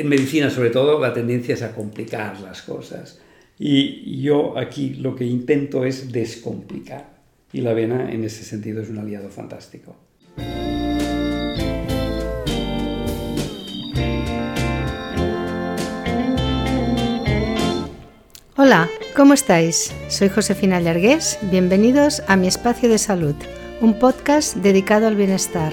en medicina sobre todo la tendencia es a complicar las cosas. Y yo aquí lo que intento es descomplicar. Y la avena en ese sentido es un aliado fantástico. Hola, ¿cómo estáis? Soy Josefina Llargués. Bienvenidos a Mi Espacio de Salud, un podcast dedicado al bienestar.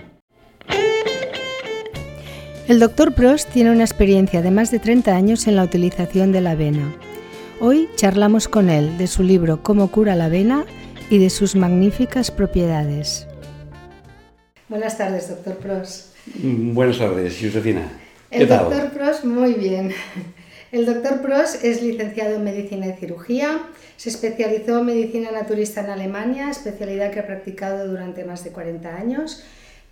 El Dr. Prost tiene una experiencia de más de 30 años en la utilización de la avena. Hoy charlamos con él de su libro Cómo cura la avena y de sus magníficas propiedades. Buenas tardes, Dr. Prost. Buenas tardes, Josefina. El doctor Prost, muy bien. El doctor Prost es licenciado en Medicina y Cirugía, se especializó en Medicina Naturista en Alemania, especialidad que ha practicado durante más de 40 años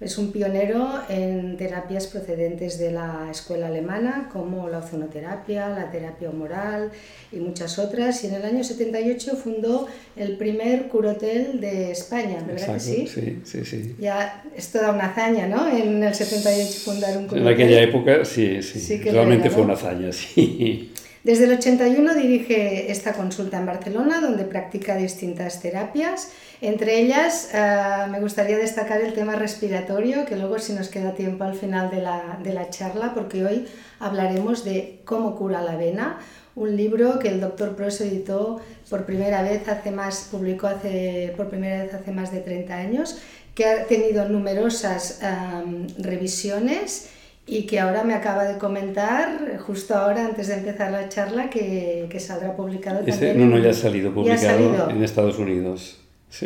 es un pionero en terapias procedentes de la escuela alemana, como la ozonoterapia, la terapia humoral y muchas otras. Y en el año 78 fundó el primer curotel de España, ¿verdad que sí? Sí, sí, sí. Ya es toda una hazaña, ¿no? En el 78 fundar un curotel. En aquella época, sí, sí. Realmente fue una hazaña, sí. Desde el 81 dirige esta consulta en Barcelona, donde practica distintas terapias. Entre ellas, eh, me gustaría destacar el tema respiratorio, que luego si nos queda tiempo al final de la, de la, charla, porque hoy hablaremos de cómo cura la avena, un libro que el doctor Pross editó por primera vez hace más, publicó hace, por primera vez hace más de 30 años, que ha tenido numerosas eh, revisiones y que ahora me acaba de comentar, justo ahora, antes de empezar la charla, que, que saldrá publicado este, también. No, no, ya ha salido publicado en Estados Unidos.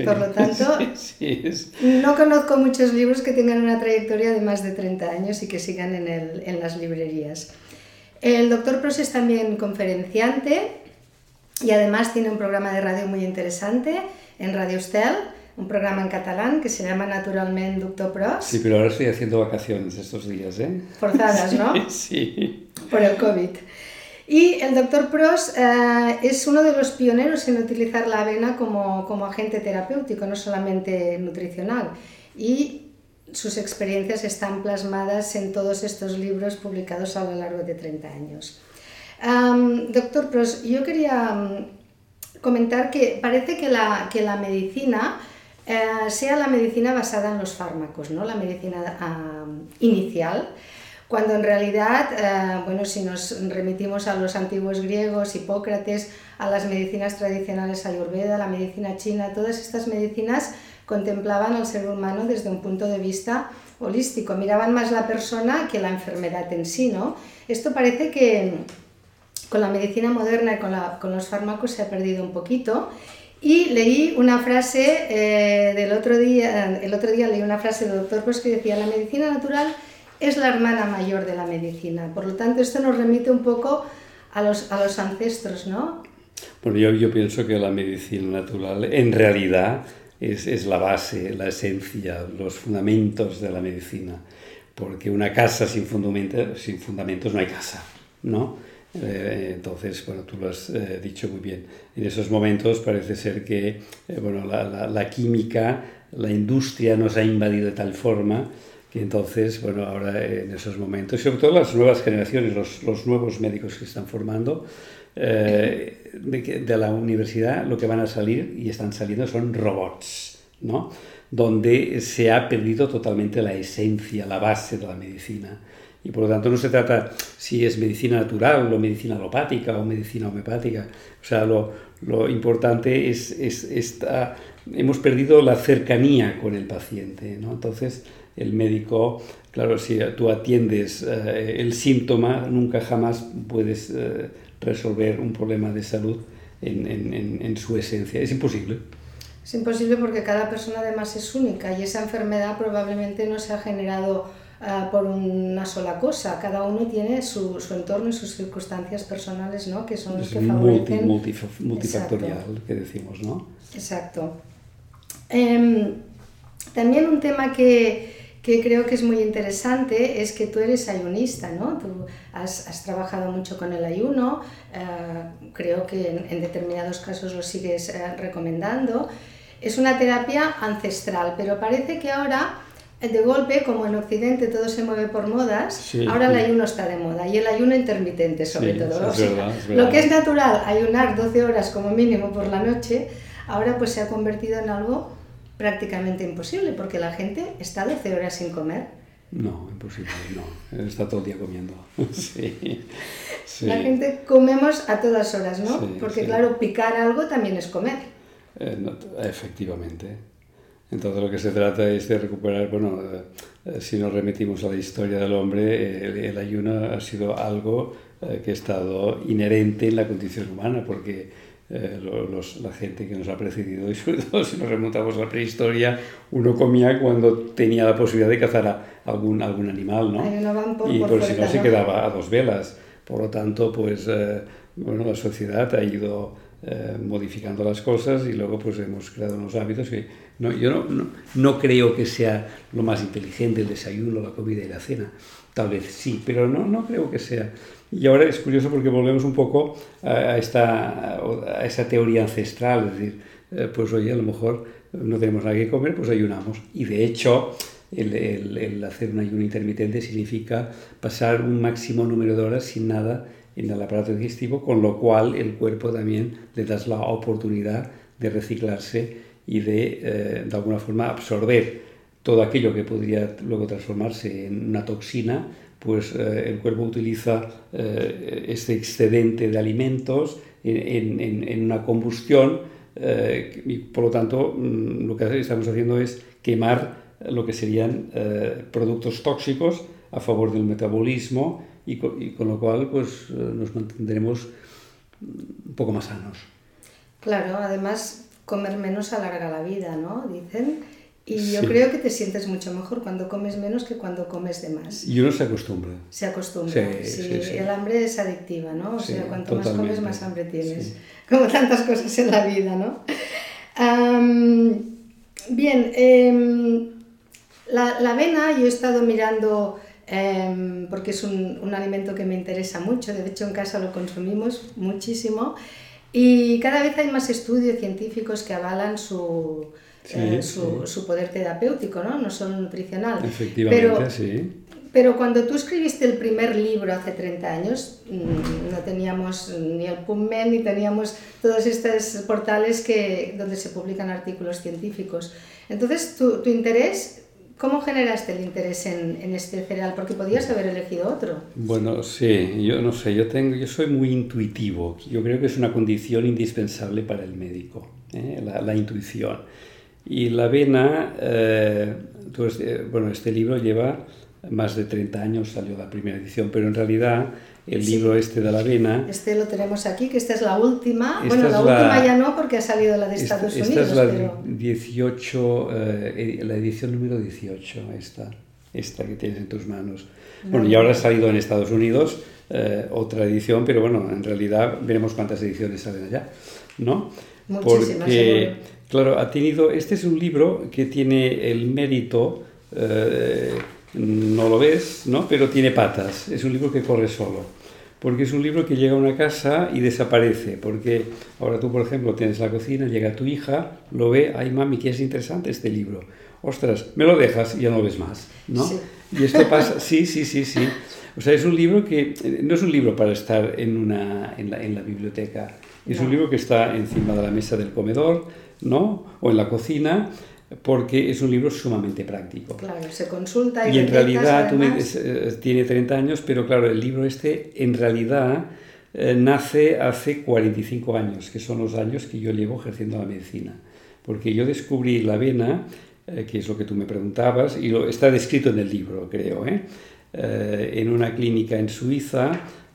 Por lo tanto, no conozco muchos libros que tengan una trayectoria de más de 30 años y que sigan en, el, en las librerías. El doctor Pros es también conferenciante y además tiene un programa de radio muy interesante en Radio Estel un programa en catalán que se llama naturalmente Doctor Pros. Sí, pero ahora estoy haciendo vacaciones estos días, ¿eh? Forzadas, ¿no? Sí. Por el COVID. Y el doctor Pros eh, es uno de los pioneros en utilizar la avena como, como agente terapéutico, no solamente nutricional. Y sus experiencias están plasmadas en todos estos libros publicados a lo largo de 30 años. doctor Pros, yo quería comentar que parece que la, que la medicina eh, sea la medicina basada en los fármacos, ¿no? la medicina inicial, cuando en realidad, eh, bueno, si nos remitimos a los antiguos griegos, Hipócrates, a las medicinas tradicionales ayurveda, la medicina china, todas estas medicinas contemplaban al ser humano desde un punto de vista holístico, miraban más la persona que la enfermedad en sí, ¿no? Esto parece que con la medicina moderna y con, con los fármacos se ha perdido un poquito y leí una frase eh, del otro día, el otro día leí una frase del doctor pues que decía, la medicina natural es la hermana mayor de la medicina. Por lo tanto, esto nos remite un poco a los, a los ancestros, ¿no? Bueno, yo, pienso que la medicina natural en realidad es, es la base, la esencia, los fundamentos de la medicina. Porque una casa sin, fundamentos, sin fundamentos no hay casa, ¿no? Eh, entonces, bueno, tú lo has eh, dicho muy bien. En esos momentos parece ser que eh, bueno, la, la, la, química, la industria nos ha invadido de tal forma que entonces, bueno, ahora en esos momentos, sobre todo las nuevas generaciones, los, los nuevos médicos que están formando de, de, la universidad, lo que van a salir y están saliendo son robots, ¿no? Donde se ha perdido totalmente la esencia, la base de la medicina. Y por lo tanto no se trata si es medicina natural o medicina alopática o medicina homeopática. O sea, lo, lo importante es, es esta, hemos perdido la cercanía con el paciente. ¿no? Entonces, el médico, claro, si tú atiendes eh, el síntoma, nunca jamás puedes eh, resolver un problema de salud en, en, en su esencia. Es imposible. Es imposible porque cada persona además es única y esa enfermedad probablemente no se ha generado ah, por una sola cosa, cada uno tiene su, su, entorno y sus circunstancias personales, ¿no? Que son los que favorecen... Multi, multifactorial, que decimos, ¿no? Exacto. Em, también un tema que, que, creo que es muy interesante es que tú eres ayunista, ¿no? Tú has, has trabajado mucho con el ayuno, eh, creo que en, en, determinados casos lo sigues eh, recomendando. Es una terapia ancestral, pero parece que ahora de golpe, como en Occidente todo se mueve por modas, sí, ahora sí. el ayuno está de moda y el ayuno intermitente sobre sí, todo. Verdad, es verdad. Lo que es natural, ayunar 12 horas como mínimo por la noche, ahora pues se ha convertido en algo prácticamente imposible porque la gente está 12 horas sin comer. No, imposible, no. Está todo el día comiendo. sí. La gente comemos a todas horas, ¿no? Porque claro, picar algo también es comer. Eh, no, efectivamente. Entonces lo que se trata es de recuperar, bueno, eh, si nos remitimos a la historia del hombre, el, el ayuno ha sido algo eh, que ha estado inherente en la condición humana, porque eh, los, la gente que nos ha precedido, y sobre todo si nos remontamos a la prehistoria, uno comía cuando tenía la posibilidad de cazar a algún, algún animal, ¿no? Por, y por, por si no se quedaba a dos velas. Por lo tanto, pues, eh, bueno, la sociedad ha ido eh, modificando las cosas y luego pues hemos creado unos hábitos que no, yo no, no, no, creo que sea lo más inteligente el desayuno, la comida y la cena. Tal vez sí, pero no, no creo que sea. Y ahora es curioso porque volvemos un poco a, esta, a esa teoría ancestral, es decir, eh, pues oye, a lo mejor no tenemos nada que comer, pues ayunamos. Y de hecho, el, el, el hacer un ayuno intermitente significa pasar un máximo número de horas sin nada en el aparato digestivo, con lo cual el cuerpo también le das la oportunidad de reciclarse y de, eh, de alguna forma, absorber todo aquello que podría luego transformarse en una toxina, pues eh, el cuerpo utiliza eh, este excedente de alimentos en, una combustión y por lo tanto mm, lo que estamos haciendo es quemar lo que serían productos tóxicos a favor del metabolismo y con, y con lo cual pues eh, nos mantendremos un poco más sanos. Claro, además comer menos alarga la vida, ¿no? Dicen. Y yo sí. creo que te sientes mucho mejor cuando comes menos que cuando comes de más. Y uno se acostumbra. Se acostumbra. Sí, sí, sí el hambre es adictiva, ¿no? O sea, cuanto más comes, más hambre tienes. Como tantas cosas en la vida, ¿no? Um, bien, eh, la, la avena, yo he estado mirando eh, porque es un, un, alimento que me interesa mucho, de hecho en casa lo consumimos muchísimo y cada vez hay más estudios científicos que avalan su, sí, eh, su, sí. su, poder terapéutico, ¿no? no solo nutricional. Efectivamente, pero, sí. Pero cuando tú escribiste el primer libro hace 30 años, mm, no teníamos ni el PubMed ni teníamos todos estos portales que, donde se publican artículos científicos. Entonces, tu, tu interés ¿Cómo generaste el interés en, en, este cereal? Porque podías haber elegido otro. Bueno, sí, yo no sé, yo, tengo, yo soy muy intuitivo. Yo creo que es una condición indispensable para el médico, ¿eh? la, la, intuición. Y la avena, eh, eh, bueno, este libro lleva más de 30 años, salió la primera edición, pero en realidad el sí. libro este de la avena. Este lo tenemos aquí, que esta es la última. Esta bueno, la, última ya no, porque ha salido la de Estados esta, Unidos. Esta es la pero... 18, eh, la edición número 18, esta, esta que tienes en tus manos. Bueno, y ahora ha salido en Estados Unidos eh, otra edición, pero bueno, en realidad veremos cuántas ediciones salen allá, ¿no? Muchísimas, Porque, claro, ha tenido, este es un libro que tiene el mérito eh, no lo ves, ¿no? pero tiene patas. Es un libro que corre solo. Porque es un libro que llega a una casa y desaparece. Porque ahora tú, por ejemplo, tienes la cocina, llega tu hija, lo ve, ay mami, que es interesante este libro. Ostras, me lo dejas y ya no lo ves más. ¿no? Sí. Y esto pasa, sí, sí, sí, sí. O sea, es un libro que no es un libro para estar en, una, en, la, en la biblioteca. Es no. un libro que está encima de la mesa del comedor, ¿no? O en la cocina porque es un libro sumamente práctico. Claro, se consulta y, y en realidad tú me, eh, tiene 30 años, pero claro, el libro este en realidad eh, nace hace 45 años, que son los años que yo llevo ejerciendo la medicina. Porque yo descubrí la avena, eh, que es lo que tú me preguntabas, y lo, está descrito en el libro, creo, ¿eh? eh en una clínica en Suiza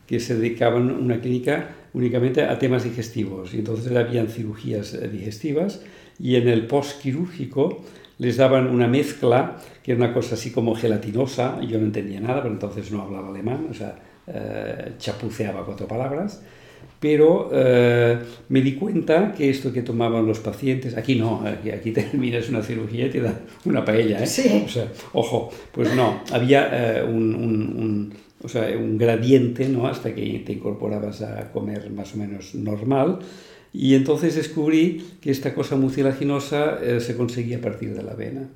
que se dedicaban una clínica únicamente a temas digestivos. Y entonces habían cirugías eh, digestivas y en el postquirúrgico les daban una mezcla que era una cosa así como gelatinosa, yo no entendía nada, pero entonces no hablaba alemán, o sea, eh, chapuceaba cuatro palabras, pero eh, me di cuenta que esto que tomaban los pacientes, aquí no, aquí, aquí terminas una cirugía y te dan una paella, ¿eh? Sí. O sea, ojo, pues no, había un, un, o sea, un gradiente, ¿no? Hasta que te incorporabas a comer más o menos normal. Y entonces descubrí que esta cosa mucilaginosa eh, se conseguía a partir de la avena.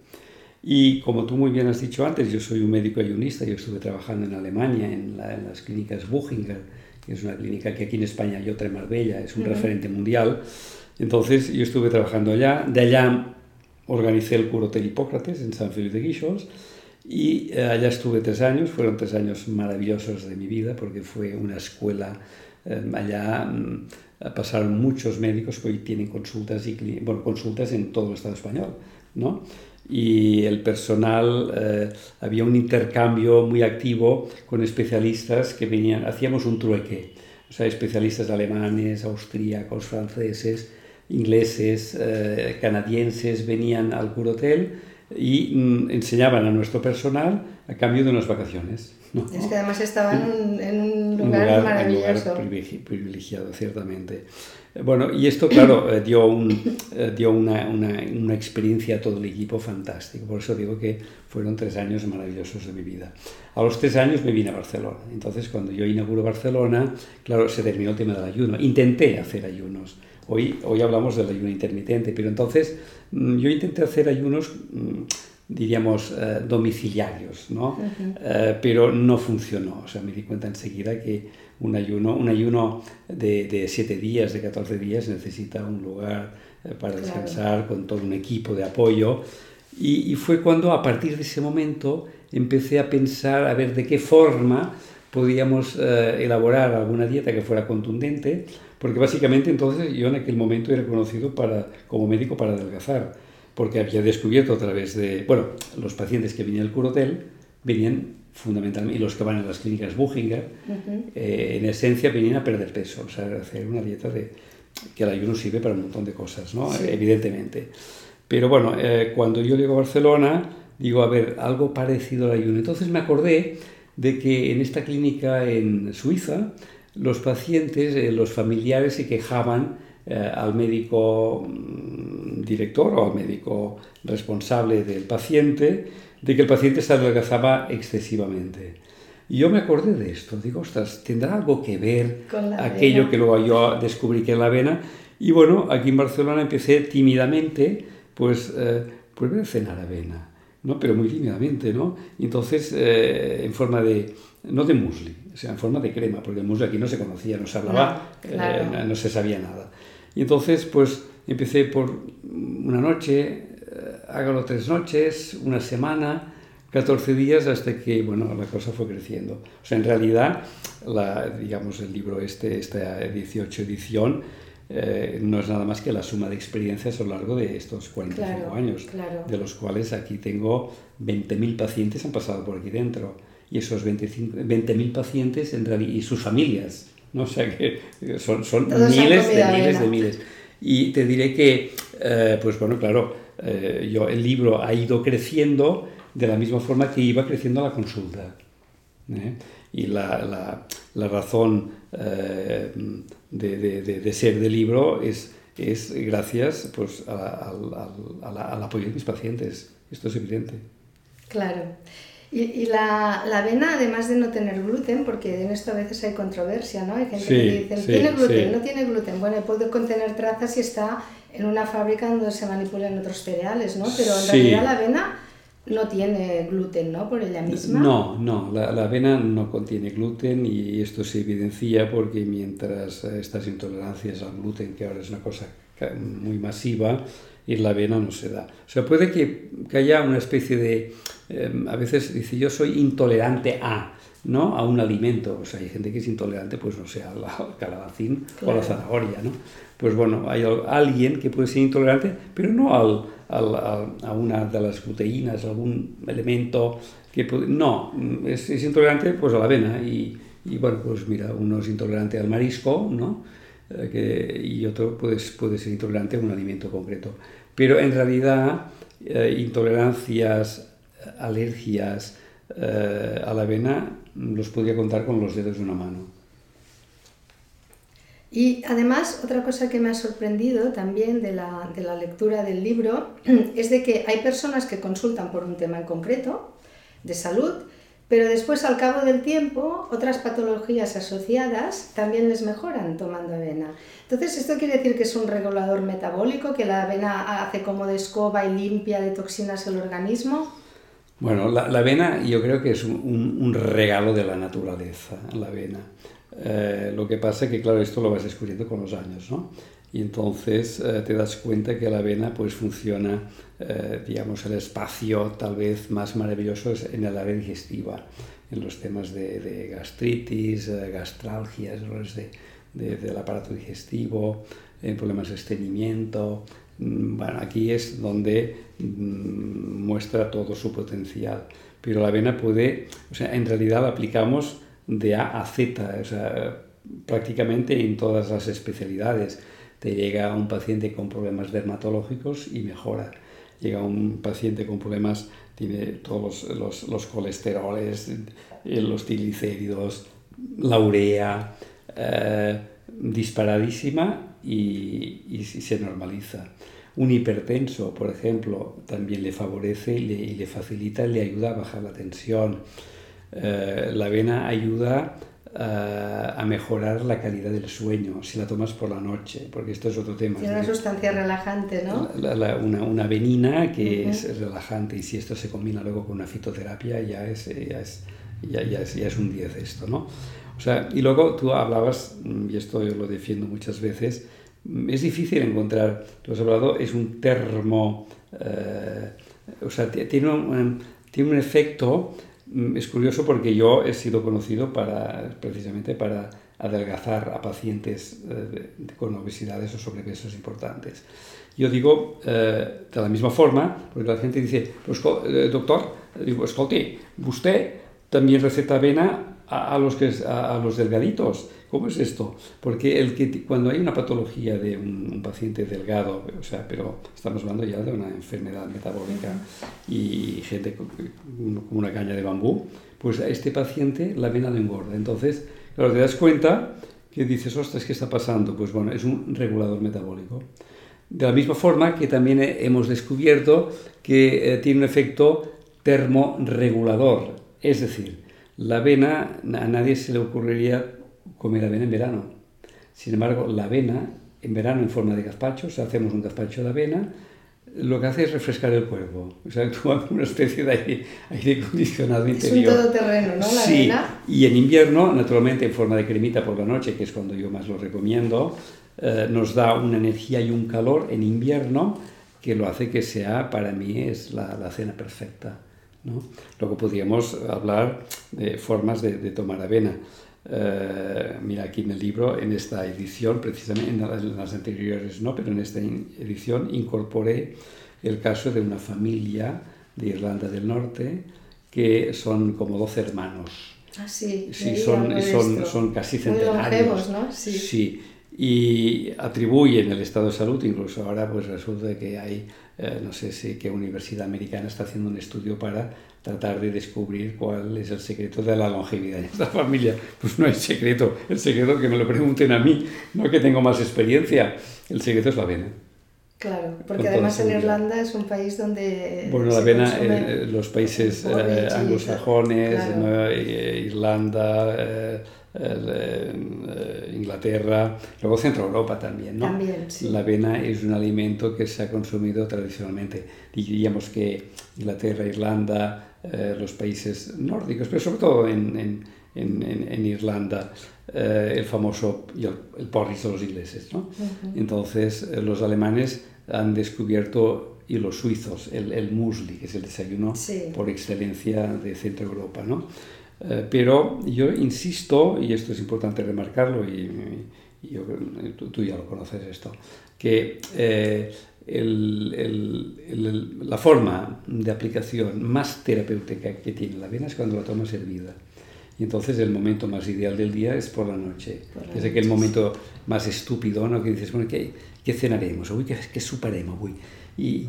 Y como tú muy bien has dicho antes, yo soy un médico ayunista, yo estuve trabajando en Alemania, en, las clínicas Buchinger, que es una clínica que aquí en España hay otra en Marbella, es un referente mundial. Entonces yo estuve trabajando allá, de allá organicé el Curotel Hipócrates en San Felipe de Guixos y eh, allá estuve tres años, fueron tres años maravillosos de mi vida porque fue una escuela eh, allá mm, pasaron muchos médicos que hoy tienen consultas, y, bueno, consultas en todo el Estado español, ¿no? Y el personal, eh, había un intercambio muy activo con especialistas que venían, hacíamos un trueque, o sea, especialistas alemanes, austríacos, franceses, ingleses, eh, canadienses venían al Curotel y mm, enseñaban a nuestro personal a cambio de unas vacaciones. Es que además estaban en un lugar, maravilloso. Un lugar privilegiado, ciertamente. Bueno, y esto, claro, eh, dio, un, eh, dio una, una, una, experiencia a todo el equipo fantástico. Por eso digo que fueron tres años maravillosos de mi vida. A los tres años me vine a Barcelona. Entonces, cuando yo inauguro Barcelona, claro, se terminó el tema del ayuno. Intenté hacer ayunos. Hoy, hoy hablamos del ayuno intermitente, pero entonces mm, yo intenté hacer ayunos mm, diríamos, eh, domiciliarios, ¿no? Eh, pero no funcionó. O sea, me di cuenta enseguida que un ayuno, un ayuno de, de 7 días, de 14 días, necesita un lugar eh, para descansar con todo un equipo de apoyo. Y, y, fue cuando, a partir de ese momento, empecé a pensar a ver de qué forma podíamos elaborar alguna dieta que fuera contundente, porque básicamente entonces yo en aquel momento era conocido para, como médico para adelgazar porque había descubierto a través de, bueno, los pacientes que venían al curotel venían fundamentalmente, y los que van a las clínicas Buchinger, eh, en esencia venían a perder peso, o sea, hacer una dieta de, que el ayuno sirve para un montón de cosas, ¿no? Evidentemente. Pero bueno, eh, cuando yo llego a Barcelona, digo, a ver, algo parecido al ayuno. Entonces me acordé de que en esta clínica en Suiza, los pacientes, eh, los familiares se quejaban al médico director o al médico responsable del paciente de que el paciente se adelgazaba excesivamente. Y yo me acordé de esto, digo, ostras, ¿tendrá algo que ver Con aquello que luego yo descubrí que es la avena? Y bueno, aquí en Barcelona empecé tímidamente, pues, eh, pues voy a cenar avena, ¿no? Pero muy tímidamente, ¿no? entonces, eh, en forma de, no de musli, o sea, en forma de crema, porque el musli aquí no se conocía, no se hablaba, eh, no se sabía nada. Y entonces, pues, Empecé por una noche, eh, hágalo tres noches, una semana, 14 días, hasta que, bueno, la cosa fue creciendo. O sea, en realidad, la, digamos, el libro este, esta 18 edición, eh, no es nada más que la suma de experiencias a lo largo de estos 45 años, de los cuales aquí tengo 20.000 pacientes han pasado por aquí dentro. Y esos 20.000 pacientes en realidad, y sus familias, ¿no? o sea que son, son miles de miles de miles. Y te diré que, eh, pues bueno, claro, eh, yo, el libro ha ido creciendo de la misma forma que iba creciendo la consulta. ¿eh? Y la, la, la razón de, de, de, ser del libro es, es gracias pues, al apoyo de mis pacientes. Esto es evidente. Claro. Y, la, la, avena, además de no tener gluten, porque en esto a veces hay controversia, ¿no? Hay gente que dice, ¿tiene gluten? No tiene gluten. Bueno, puede contener trazas si está en una fábrica donde se manipulan otros cereales, ¿no? Pero en realidad la avena no tiene gluten, ¿no? Por ella misma. No, no, la, la, avena no contiene gluten y esto se evidencia porque mientras estas intolerancias al gluten, que ahora es una cosa muy masiva, y la avena no se da. O sea, puede que, que haya una especie de... Em, a veces dice, yo soy intolerante a, ¿no? A un alimento. O sea, hay gente que es intolerante, pues no sé, al calabacín o a la zanahoria, ¿no? Pues bueno, hay alguien que puede ser intolerante, pero no al, al, a una de las proteínas, algún elemento que puede... No, es, es intolerante pues a la avena y, y bueno, pues mira, uno es intolerante al marisco, ¿no? Eh, que, y otro puede, puede ser intolerante a un alimento concreto. Pero en realidad eh, intolerancias, alergias eh, a la avena, los podría contar con los dedos de una mano. Y además, otra cosa que me ha sorprendido también de la, de la, lectura del libro es de que hay personas que consultan por un tema en concreto de salud, pero después al cabo del tiempo otras patologías asociadas también les mejoran tomando avena. Entonces, ¿esto quiere decir que es un regulador metabólico, que la avena hace como de escoba y limpia de toxinas el organismo? Bueno, la, avena yo creo que es un, un regalo de la naturaleza, la avena. Eh, lo que pasa es que, claro, esto lo vas descubriendo con los años, ¿no? Y entonces eh, te das cuenta que la avena pues funciona, eh, digamos, el espacio tal vez más maravilloso es en el área digestiva, en los temas de, gastritis, gastralgias, errores de, del aparato digestivo, en problemas de estreñimiento. Mm, bueno, aquí es donde mm, muestra todo su potencial. Pero la avena puede, o sea, en realidad la aplicamos de A a Z, o prácticamente en todas las especialidades. Te llega un paciente con problemas dermatológicos y mejora. Llega un paciente con problemas, tiene todos los, los, colesteroles, eh, los triglicéridos, la urea, eh, disparadísima y, y, se normaliza. Un hipertenso, por ejemplo, también le favorece y le, y le facilita, le ayuda a bajar la tensión. Eh, la avena ayuda eh, a mejorar la calidad del sueño si la tomas por la noche, porque esto es otro tema. Tiene una sustancia relajante, ¿no? una, una, avenina que es relajante y si esto se combina luego con una fitoterapia ya es, ya es, ya, ya es, ya es un 10 esto, ¿no? O sea, y luego tú hablabas, y esto yo lo defiendo muchas veces, es difícil encontrar, tú has hablado, es un termo, eh, o sea, tiene un, tiene un efecto Mm, es curioso porque yo he sido conocido para, precisamente para adelgazar a pacientes eh, con obesidades o sobrepesos importantes. Yo digo eh, de la misma forma, porque la gente dice, pues, eh, doctor, digo, escolte, usted también receta avena a, los, que, a, los delgaditos. ¿Cómo es esto? Porque el que, cuando hay una patología de un, paciente delgado, o sea, pero estamos hablando ya de una enfermedad metabólica y gente con, una caña de bambú, pues a este paciente la vena no engorda. Entonces, claro, te das cuenta que dices, ostras, ¿qué está pasando? Pues bueno, es un regulador metabólico. De la misma forma que también hemos descubierto que eh, tiene un efecto termorregulador, es decir, la avena, a nadie se le ocurriría comer avena en verano. Sin embargo, la avena, en verano en forma de gazpacho, o sea, hacemos un gazpacho de avena, lo que hace es refrescar el cuerpo. O sea, actúa como una especie de aire, aire acondicionado interior. Es un todoterreno, ¿no? La sí, avena. y en invierno, naturalmente en forma de cremita por la noche, que es cuando yo más lo recomiendo, eh, nos da una energía y un calor en invierno que lo hace que sea, para mí, es la, la cena perfecta. ¿No? Luego podríamos hablar de formas de, tomar avena. Eh, mira, aquí en el libro, en esta edición, precisamente en las anteriores no, pero en esta edición incorporé el caso de una familia de Irlanda del Norte que son como 12 hermanos. Ah, sí, sí son, son, son, casi centenarios. ¿no? Sí. sí. Y atribuyen el estado de salud, incluso ahora pues resulta que hay eh, no sé si qué universidad americana está haciendo un estudio para tratar de descubrir cuál es el secreto de la longevidad en esta familia. Pues no hay secreto, el secreto que me lo pregunten a mí, no que tengo más experiencia, el secreto es la avena. Claro, porque además en Irlanda es un país donde... Bueno, la avena, en los países eh, anglosajones, Irlanda, eh, eh, Inglaterra, luego Centro Europa también, ¿no? También, sí. La avena es un alimento que se ha consumido tradicionalmente. Diríamos que Inglaterra, Irlanda, eh, los países nórdicos, pero sobre todo en, en, en, Irlanda, eh, el famoso el, porridge de los ingleses, ¿no? Entonces, los alemanes han descubierto y los suizos, el, el muesli, que es el desayuno por excelencia de Centro Europa, ¿no? Eh, pero yo insisto, y esto es importante remarcarlo, y, yo, tú, ya lo conoces esto, que eh, la forma de aplicación más terapéutica que tiene la avena es cuando la tomas hervida. Y entonces el momento más ideal del día es por la noche. es aquel momento más estúpido, ¿no? Que dices, bueno, ¿qué, qué cenaremos? Uy, ¿qué, qué suparemos? Uy. Y,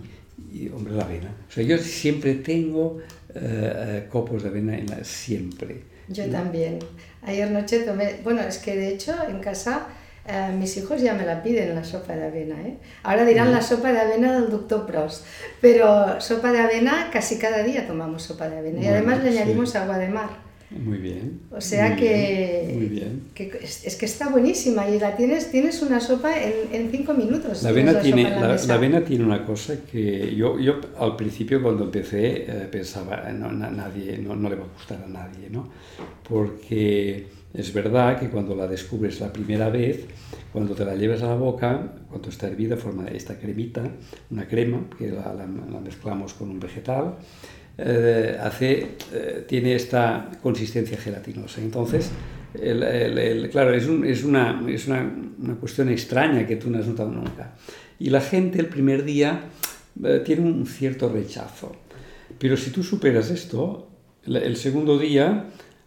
y, hombre, la avena. O sea, yo siempre tengo eh, copos de avena en la, siempre. Yo también. Ayer noche tomé, bueno, es que de hecho en casa eh, mis hijos ya me la piden la sopa de avena. ¿eh? Ahora dirán la sopa de avena del doctor Prost, pero sopa de avena casi cada día tomamos sopa de avena y además le añadimos agua de mar. Muy bien. O sea que, muy bien. es, que está buenísima y la tienes, tienes una sopa en, en cinco minutos. La avena, tiene, la, avena tiene una cosa que yo, yo al principio cuando empecé eh, pensaba, no, nadie, no, no, le va a gustar a nadie, ¿no? Porque es verdad que cuando la descubres la primera vez, cuando te la llevas a la boca, cuando está hervida, forma esta cremita, una crema que la, la, la mezclamos con un vegetal, eh, hace, eh, tiene esta consistencia gelatinosa. Entonces, el, el, claro, es, un, es, una, es una, una, cuestión extraña que tú no has notado nunca. Y la gente el primer día eh, tiene un cierto rechazo. Pero si tú superas esto, el segundo día,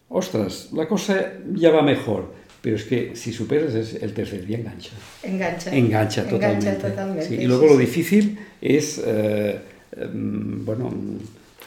ostras, la cosa ya va mejor. Pero es que si superas el tercer día engancha. Engancha. Engancha totalmente. Engancha totalmente sí, y luego lo difícil es, eh, em, bueno,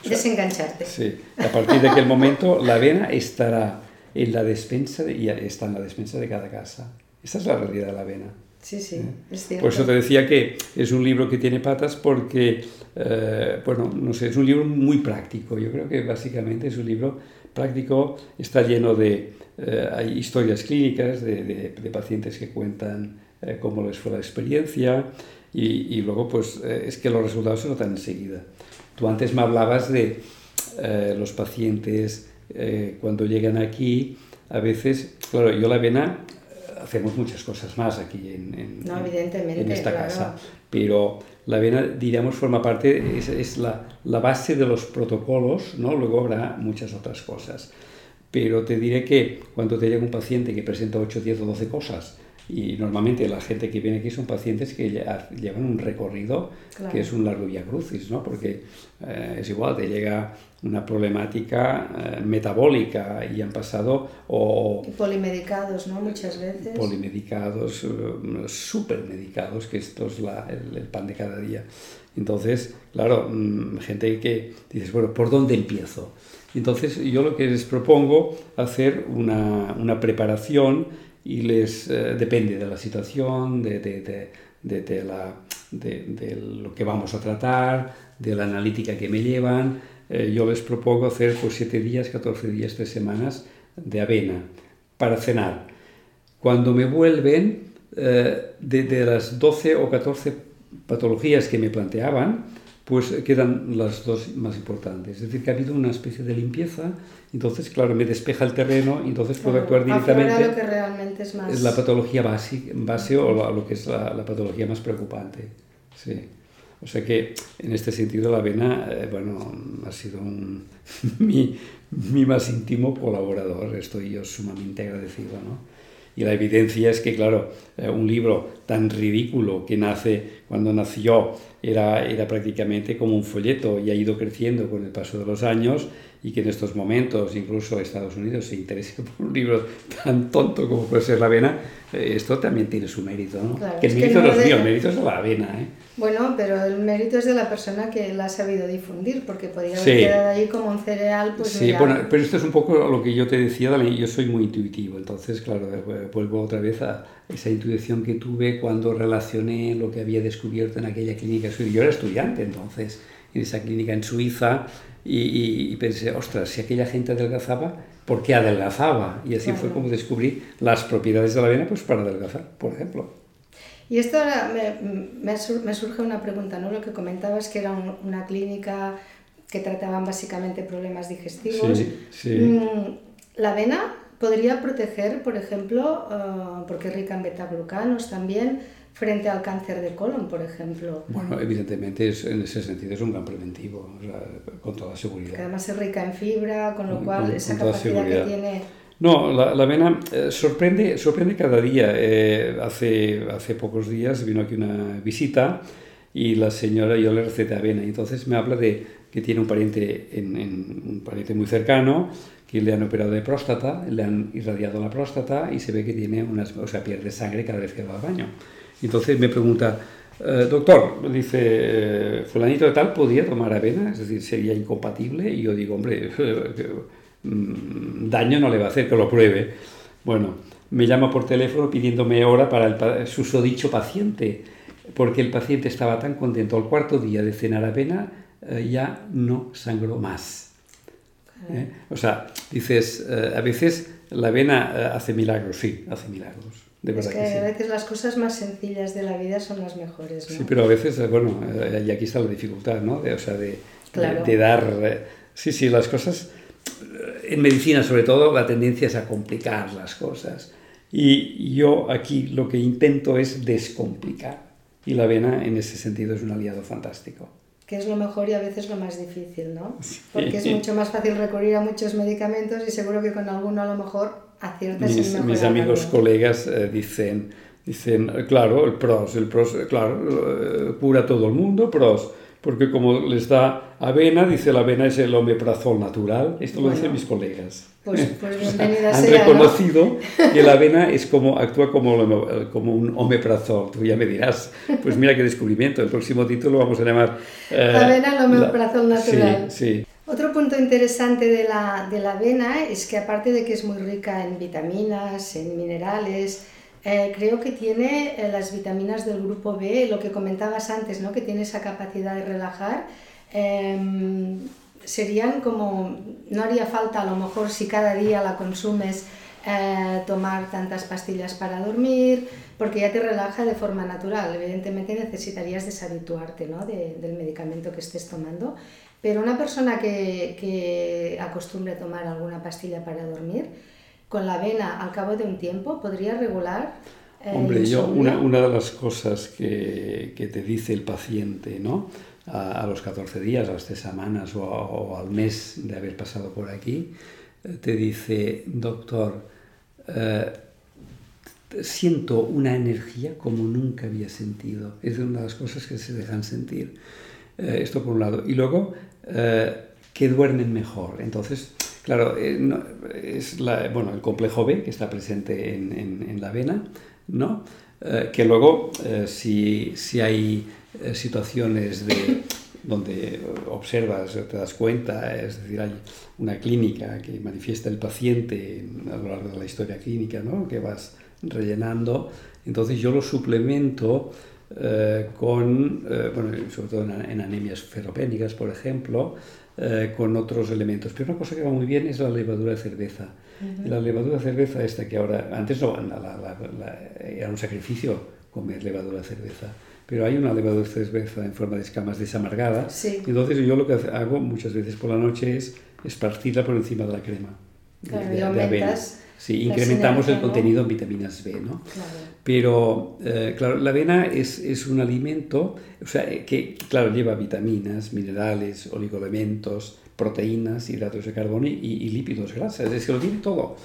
Desengancharte. Sí, a partir de aquel momento la avena estará en la despensa y está en la despensa de cada casa. Esa es la realidad de la avena. Sí, sí, ¿Eh? es cierto. Por eso te decía que es un libro que tiene patas porque, eh, bueno, no sé, es un libro muy práctico. Yo creo que básicamente es un libro práctico, está lleno de eh, hay historias clínicas de, de, de, pacientes que cuentan cómo les fue la experiencia y, y luego pues es que los resultados se notan enseguida. Tú antes me hablabas de eh, los pacientes eh, cuando llegan aquí, a veces, claro, yo la avena, eh, hacemos muchas cosas más aquí en, en, no, evidentemente, en esta claro. casa, pero la avena, diríamos, forma parte, es, es la, la, base de los protocolos, ¿no? luego habrá muchas otras cosas. Pero te diré que cuando te llega un paciente que presenta 8, 10 o 12 cosas, y normalmente la gente que viene aquí son pacientes que llevan un recorrido claro. que es un largo vía crucis, ¿no? Porque eh, es igual, te llega una problemática eh, metabólica y han pasado o... Y polimedicados, ¿no? Muchas veces. Polimedicados, uh, supermedicados, que esto es la, el, el, pan de cada día. Entonces, claro, mmm, gente que dices, bueno, ¿por dónde empiezo? Entonces, yo lo que les propongo hacer una, una preparación y les eh, depende de la situación, de, de, de, de la, lo que vamos a tratar, de la analítica que me llevan. Eh, yo les propongo hacer por 7 días, 14 días, 3 semanas de avena para cenar. Cuando me vuelven, eh, de las 12 o 14 patologías que me planteaban, pues quedan las dos más importantes. Es decir, que ha habido una especie de limpieza, entonces, claro, me despeja el terreno, entonces puedo claro, actuar directamente. lo que realmente es más... Es la patología base, base o lo, lo que es la, la, patología más preocupante. Sí. O sea que, en este sentido, la avena, eh, bueno, ha sido un, mi, mi más íntimo colaborador. Estoy yo sumamente agradecido, ¿no? Y la evidencia es que, claro, eh, un libro tan ridículo que nace cuando nació era, era prácticamente como un folleto y ha ido creciendo con el paso de los años y que en estos momentos incluso Estados Unidos se interese por un libro tan tonto como puede ser La Avena, eh, esto también tiene su mérito, ¿no? Claro, que el mérito que no es mío, el mérito es de La Avena, ¿eh? Bueno, pero el mérito es de la persona que la ha sabido difundir, porque podría haber Sí. quedado ahí como un cereal, pues Sí, mira, bueno, pero esto es un poco lo que yo te decía, yo soy muy intuitivo, entonces, claro, eh, vuelvo otra vez a esa intuición que tuve cuando relacioné lo que había descubierto en aquella clínica. Yo era estudiante entonces, en esa clínica en Suiza, y, y, y pensé, ostras, si aquella gente adelgazaba, ¿por qué adelgazaba? Y así Claro. fue como descubrí las propiedades de la avena pues para adelgazar, por ejemplo. Y esto ahora me, me surge una pregunta, ¿no? Lo que comentabas que era un- una clínica que trataban básicamente problemas digestivos. Sí, sí. Mm, La avena podría proteger, por ejemplo, eh, porque es rica en betaglucanos también, frente al cáncer de colon, por ejemplo. Bueno, evidentemente es, en ese sentido es un gran preventivo, o sea, con toda Que seguridad. además es rica en fibra, con lo Con- cual con- esa con capacidad que tiene... No, la, la avena eh, sorprende, sorprende cada día. Eh, hace, hace pocos días vino aquí una visita y la señora, yo le receté avena, y entonces me habla de que tiene un pariente, en, en- un pariente muy cercano, que le han operado de próstata, le han irradiado la próstata y se ve que tiene unas, o sea, pierde sangre cada vez que va al baño. Entonces me pregunta, eh, doctor, dice, eh, fulanito de tal podía tomar avena, es decir, sería incompatible. Y yo digo, hombre, mm, daño no le va a hacer, que lo pruebe. Bueno, me llama por teléfono pidiéndome hora para el susodicho paciente, porque el paciente estaba tan contento al cuarto día de cenar avena, eh, ya no sangró más. O sea, dices, a veces la avena hace milagros, sí, hace milagros es que, a veces las cosas más sencillas de la vida son las mejores. ¿no? Sí, pero a veces, eh, bueno, eh, y aquí está la dificultad, ¿no? De, o sea, de, de, dar... Eh, sí, sí, las cosas... En medicina, sobre todo, la tendencia es a complicar las cosas. Y yo aquí lo que intento es descomplicar. Y la avena, en ese sentido, es un aliado fantástico que es lo mejor y a veces lo más difícil, ¿no? Porque es mucho más fácil recurrir a muchos medicamentos y seguro que con alguno a lo mejor mis, mis amigos, colegas eh, dicen, dicen, eh, claro, el pros, el pros, eh, claro, cura todo el mundo, pros, porque como les da avena, dice la avena es el omeprazol natural, esto lo dicen mis colegas. Pues, pues bienvenida Han reconocido que la avena es como, actúa como, como un omeprazol, tú ya me dirás, pues mira qué descubrimiento, el próximo título vamos a llamar... avena, el omeprazol natural. Sí, sí. Otro punto interesante de la, de la avena es que aparte de que es muy rica en vitaminas, en minerales, eh, creo que tiene eh, las vitaminas del grupo B, lo que comentabas antes, ¿no? que tiene esa capacidad de relajar. Em, serían como, no haría falta a lo mejor si cada día la consumes eh, tomar tantas pastillas para dormir, porque ya te relaja de forma natural. Evidentemente necesitarías deshabituarte ¿no? del medicamento que estés tomando, pero una persona que, que acostumbre a tomar alguna pastilla para dormir, con la avena al cabo de un tiempo podría regular. Hombre, yo una, una, de las cosas que, que, te dice el paciente, ¿no? A, los 14 días, a las 3 semanas o, o, al mes de haber pasado por aquí, eh, te dice, doctor, eh, siento una energía como nunca había sentido. Es una de las cosas que se dejan sentir. Eh, esto por un lado. Y luego, eh, que duermen mejor. Entonces, claro, eh, es la, bueno, el complejo B que está presente en, en, la vena, ¿no? que luego, si, si, hay situaciones de, donde observas, te das cuenta, es decir, hay una clínica que manifiesta el paciente a lo largo de la historia clínica, ¿no? que vas rellenando, entonces yo lo suplemento eh, con, eh, bueno, sobre todo en, anemias ferropénicas, por ejemplo, eh, con otros elementos. Pero una cosa que va muy bien es la levadura de cerveza. La levadura de cerveza esta que ahora, antes no, era un sacrificio comer levadura de cerveza, pero hay una levadura de cerveza en forma de escamas desamargada. Sí. Entonces yo lo que hago muchas veces por la noche es esparcirla por encima de la crema. Claro, de, Sí, incrementamos el contenido en vitaminas B, ¿no? Pero, eh, claro, la avena es, es, un alimento, o sea, que, claro, lleva vitaminas, minerales, oligoelementos, proteínas, hidratos de carbono y, lípidos grasas, es que lo tiene todo.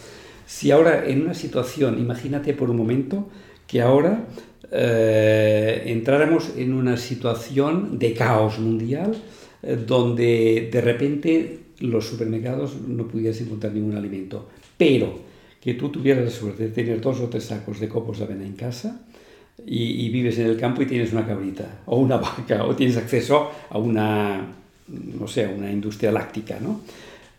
Si ahora en una situación, imagínate por un momento que ahora eh, entráramos en una situación de caos mundial eh, donde de repente los supermercados no pudieras encontrar ningún alimento, pero que tú tuvieras la suerte de tener dos o tres sacos de copos de avena en casa y, vives en el campo y tienes una cabrita o una vaca o tienes acceso a una, no sé, una industria láctica, ¿no?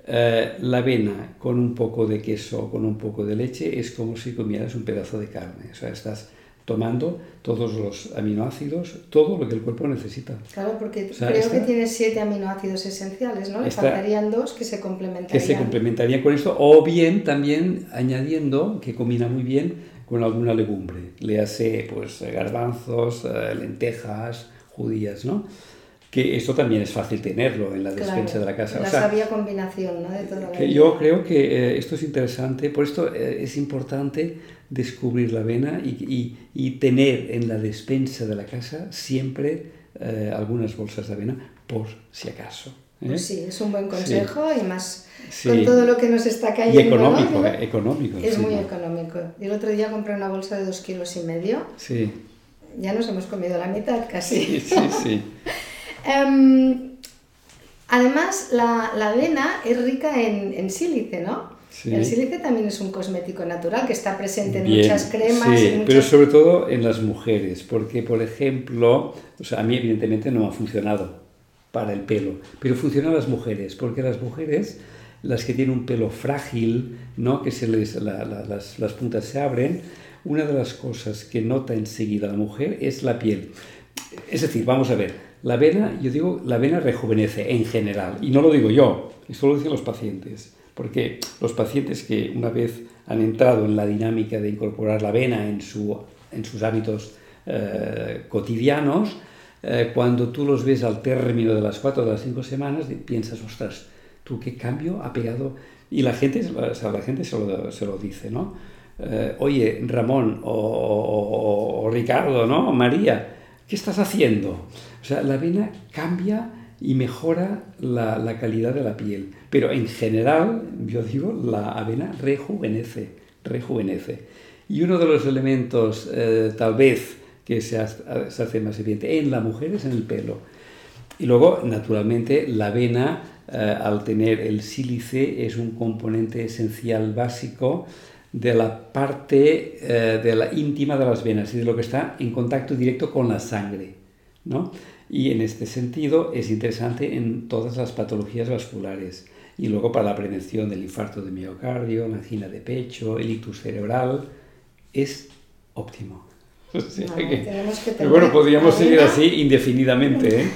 Eh, la avena con un poco de queso, con un poco de leche, es como si comieras un pedazo de carne. O sea, estás tomando todos los aminoácidos, todo lo que el cuerpo necesita. Claro, porque creo que tiene siete aminoácidos esenciales, ¿no? Le faltarían dos que se complementarían. Que se complementarían con esto, o bien también añadiendo, que combina muy bien con alguna legumbre, le hace pues garbanzos, eh, lentejas, judías, ¿no? que esto también es fácil tenerlo en la despensa de la casa. La sabia combinación ¿no? de todo que Yo creo que eh, esto es interesante, por esto eh, es importante descubrir la avena y, y, tener en la despensa de la casa siempre eh, algunas bolsas de avena por si acaso. Pues sí, es un buen consejo y más con todo lo que nos está cayendo. Y económico, económico. Es muy económico. Y el otro día compré una bolsa de dos kilos y medio. Sí. Ya nos hemos comido la mitad casi. Sí, sí, sí. Em, además, la, avena es rica en, sílice, ¿no? El sílice también es un cosmético natural que está presente en muchas cremas. Sí, pero sobre todo en las mujeres, porque por ejemplo, o sea, a mí evidentemente no ha funcionado para el pelo, pero funciona en las mujeres, porque las mujeres, las que tienen un pelo frágil, ¿no? que se les, las, las puntas se abren, una de las cosas que nota enseguida la mujer es la piel. Es decir, vamos a ver, la avena, yo digo, la avena rejuvenece en general, y no lo digo yo, esto lo dicen los pacientes porque los pacientes que una vez han entrado en la dinámica de incorporar la avena en, su, en sus hábitos eh, cotidianos, eh, cuando tú los ves al término de las cuatro o las cinco semanas, piensas, ostras, tú qué cambio ha pegado. Y la gente, la gente se, lo, se lo dice, ¿no? Eh, Oye, Ramón o, o, Ricardo, ¿no? María, ¿qué estás haciendo? O sea, la avena cambia y mejora la, la, calidad de la piel. Pero en general, yo digo, la avena rejuvenece, rejuvenece. Y uno de los elementos, eh, tal vez, que se, se, hace más evidente en la mujer es en el pelo. Y luego, naturalmente, la avena, eh, al tener el sílice, es un componente esencial básico de la parte eh, de la íntima de las venas y de lo que está en contacto directo con la sangre. ¿no? Y en este sentido es interesante en todas las patologías vasculares. Y luego para la prevención del infarto de miocardio, la angina de pecho, el ictus cerebral, es óptimo. bueno, podríamos seguir así indefinidamente. ¿eh?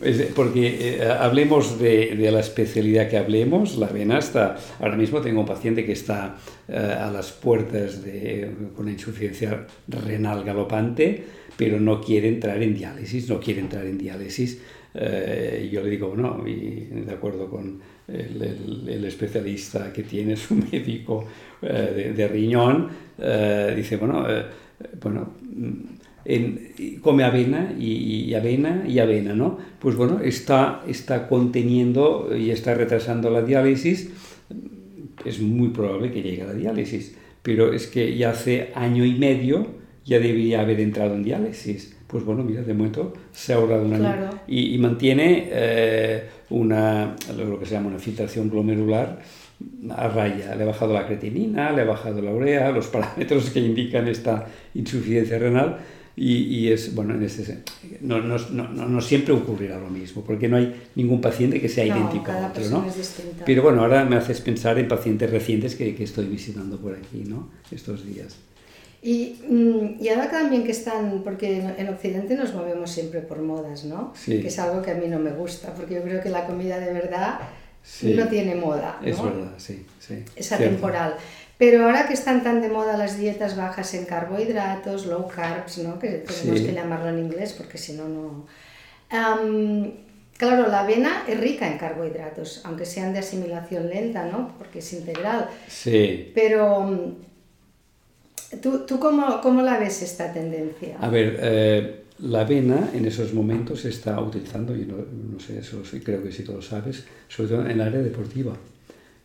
Porque eh, hablemos de, de, la especialidad que hablemos, la vena está, ahora mismo tengo un paciente que está eh, a las puertas de, con insuficiencia renal galopante, pero no quiere entrar en diálisis, no quiere entrar en diálisis. Eh, yo le digo, no, y de acuerdo con el, el, especialista que tiene su médico eh, de, riñón, eh, dice, bueno, bueno en, come avena y, y, avena y avena, ¿no? Pues bueno, está, está conteniendo y está retrasando la diálisis, es muy probable que llegue a la diálisis, pero es que ya hace año y medio ya debería haber entrado en diálisis. Pues bueno, mira, de momento se ha ahorrado un año y, mantiene eh, una, lo que se llama una filtración glomerular a raya. Le ha bajado la creatinina, le ha bajado la urea, los parámetros que indican esta insuficiencia renal. Y, es, bueno, en ese, no, no, no, no, siempre ocurrirá lo mismo, porque no hay ningún paciente que sea idéntico a otro, ¿no? Pero bueno, ahora me haces pensar en pacientes recientes que, que estoy visitando por aquí, ¿no? Estos días. Y, mm, y, ahora también que están, porque en Occidente nos movemos siempre por modas, ¿no? Que es algo que a mí no me gusta, porque yo creo que la comida de verdad no tiene moda. Es verdad, sí. sí. Es atemporal. Pero ahora que están tan de moda las dietas bajas en carbohidratos, low carbs, ¿no? Que tenemos que llamarlo en inglés porque si no, no... claro, la avena es rica en carbohidratos, aunque sean de asimilación lenta, ¿no? Porque es integral. Sí. Pero ¿Tú, tú cómo, cómo, la ves esta tendencia? A ver, eh, la avena en esos momentos se está utilizando, y no, no, sé, eso creo que sí tú lo sabes, sobre todo en el área deportiva.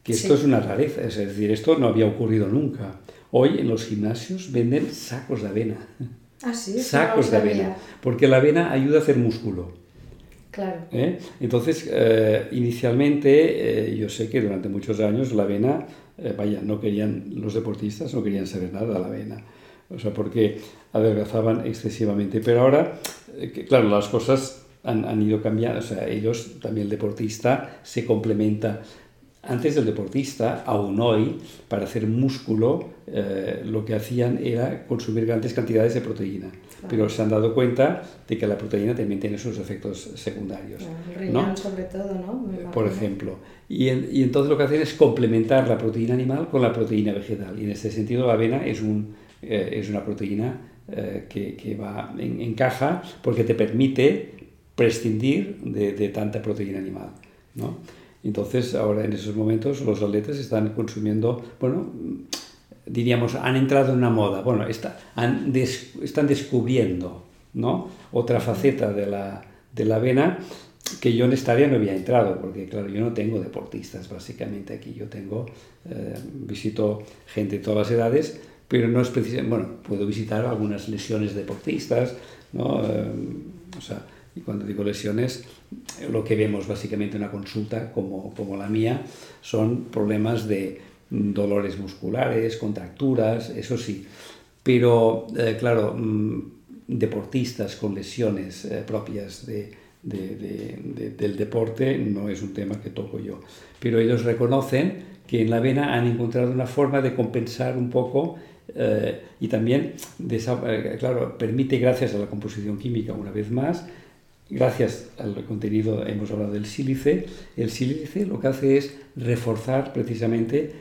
Que esto es una rareza, es decir, esto no había ocurrido nunca. Hoy en los gimnasios venden sacos de avena. Ah, sí, sacos de avena. Porque la avena ayuda a hacer músculo. Claro. ¿Eh? Entonces, eh, inicialmente, yo sé que durante muchos años la avena eh, vaya, no querían, los deportistas no querían saber nada de la avena, o sea, porque adelgazaban excesivamente. Pero ahora, eh, claro, las cosas han, han, ido cambiando, o sea, ellos, también el deportista, se complementa. Antes del deportista, aún hoy, para hacer músculo, eh, lo que hacían era consumir grandes cantidades de proteína. Pero se han dado cuenta de que la proteína también tiene sus efectos secundarios. el riñón sobre todo, ¿no? Por ejemplo. Y, y, entonces lo que hacen es complementar la proteína animal con la proteína vegetal. Y en este sentido la avena es, un, eh, es una proteína eh, que, que, va en, encaja porque te permite prescindir de, de tanta proteína animal. ¿no? Entonces, ahora en esos momentos los atletas están consumiendo, bueno, diríamos, han entrado en una moda, bueno, está, están descubriendo ¿no? otra faceta de la, de la avena que yo en esta área no había entrado, porque claro, yo no tengo deportistas básicamente aquí, yo tengo, eh, visito gente de todas las edades, pero no es precisamente, bueno, puedo visitar algunas lesiones deportistas, ¿no? Eh, o sea, Y cuando digo lesiones, lo que vemos básicamente en una consulta como, como la mía son problemas de dolores musculares, contracturas, eso sí. Pero, eh, claro, mm, deportistas con lesiones eh, propias de, del deporte no es un tema que toco yo. Pero ellos reconocen que en la avena han encontrado una forma de compensar un poco eh, y también, claro, permite, gracias a la composición química, una vez más, gracias al contenido, hemos hablado del sílice, el sílice lo que hace es reforzar precisamente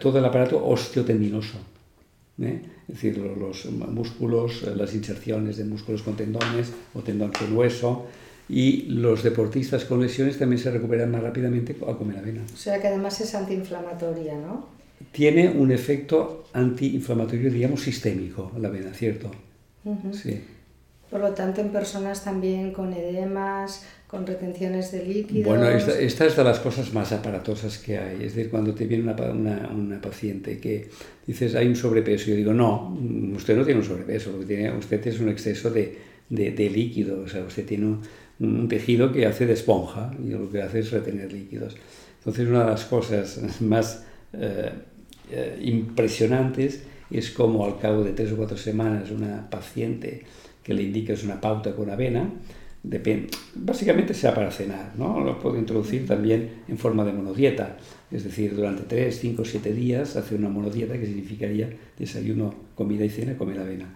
todo el aparato osteotendinoso. ¿eh? Es decir, los, músculos, las inserciones de músculos con tendones o tendón con hueso. Y los deportistas con lesiones también se recuperan más rápidamente al comer avena. O sea que además es antiinflamatoria, ¿no? Tiene un efecto antiinflamatorio, digamos, sistémico, la avena, ¿cierto? Sí. Por lo tanto, en personas también con edemas, con retenciones de líquidos. Bueno, esta, es de las cosas más aparatosas que hay. Es decir, cuando te viene una, una, una, paciente que dices hay un sobrepeso, yo digo, no, usted no tiene un sobrepeso, lo tiene usted es un exceso de, de, de líquido, o sea, usted tiene un, un, tejido que hace de esponja y lo que hace es retener líquidos. Entonces, una de las cosas más eh, eh, impresionantes es como al cabo de tres o cuatro semanas una paciente que le indicas una pauta con avena, depende, básicamente sea para cenar, ¿no? Lo puedo introducir también en forma de monodieta, es decir, durante 3, 5, 7 días hacer una monodieta que significaría desayuno, comida y cena, comer avena.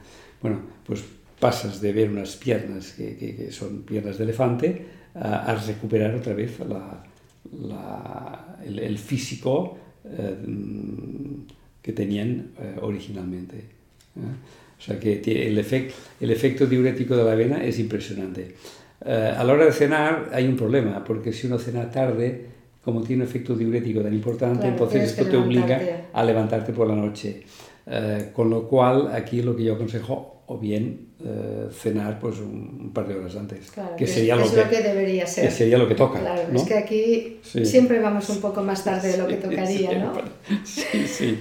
Bueno, pues pasas de ver unas piernas que, son piernas de elefante a, recuperar otra vez la, el, físico eh, que tenían eh, originalmente. ¿eh? O sea que el, efecto, el efecto diurético de la avena es impresionante. Eh, a la hora de cenar hay un problema, porque si uno cena tarde, como tiene un efecto diurético tan importante, entonces esto te obliga a levantarte por la noche. Eh, con lo cual, aquí lo que yo aconsejo, o bien eh, cenar pues un, par de horas antes, que, sería lo, que, debería ser. Que sería lo que toca. Claro, es que aquí siempre vamos un poco más tarde de lo que tocaría, ¿no? Sí, sí.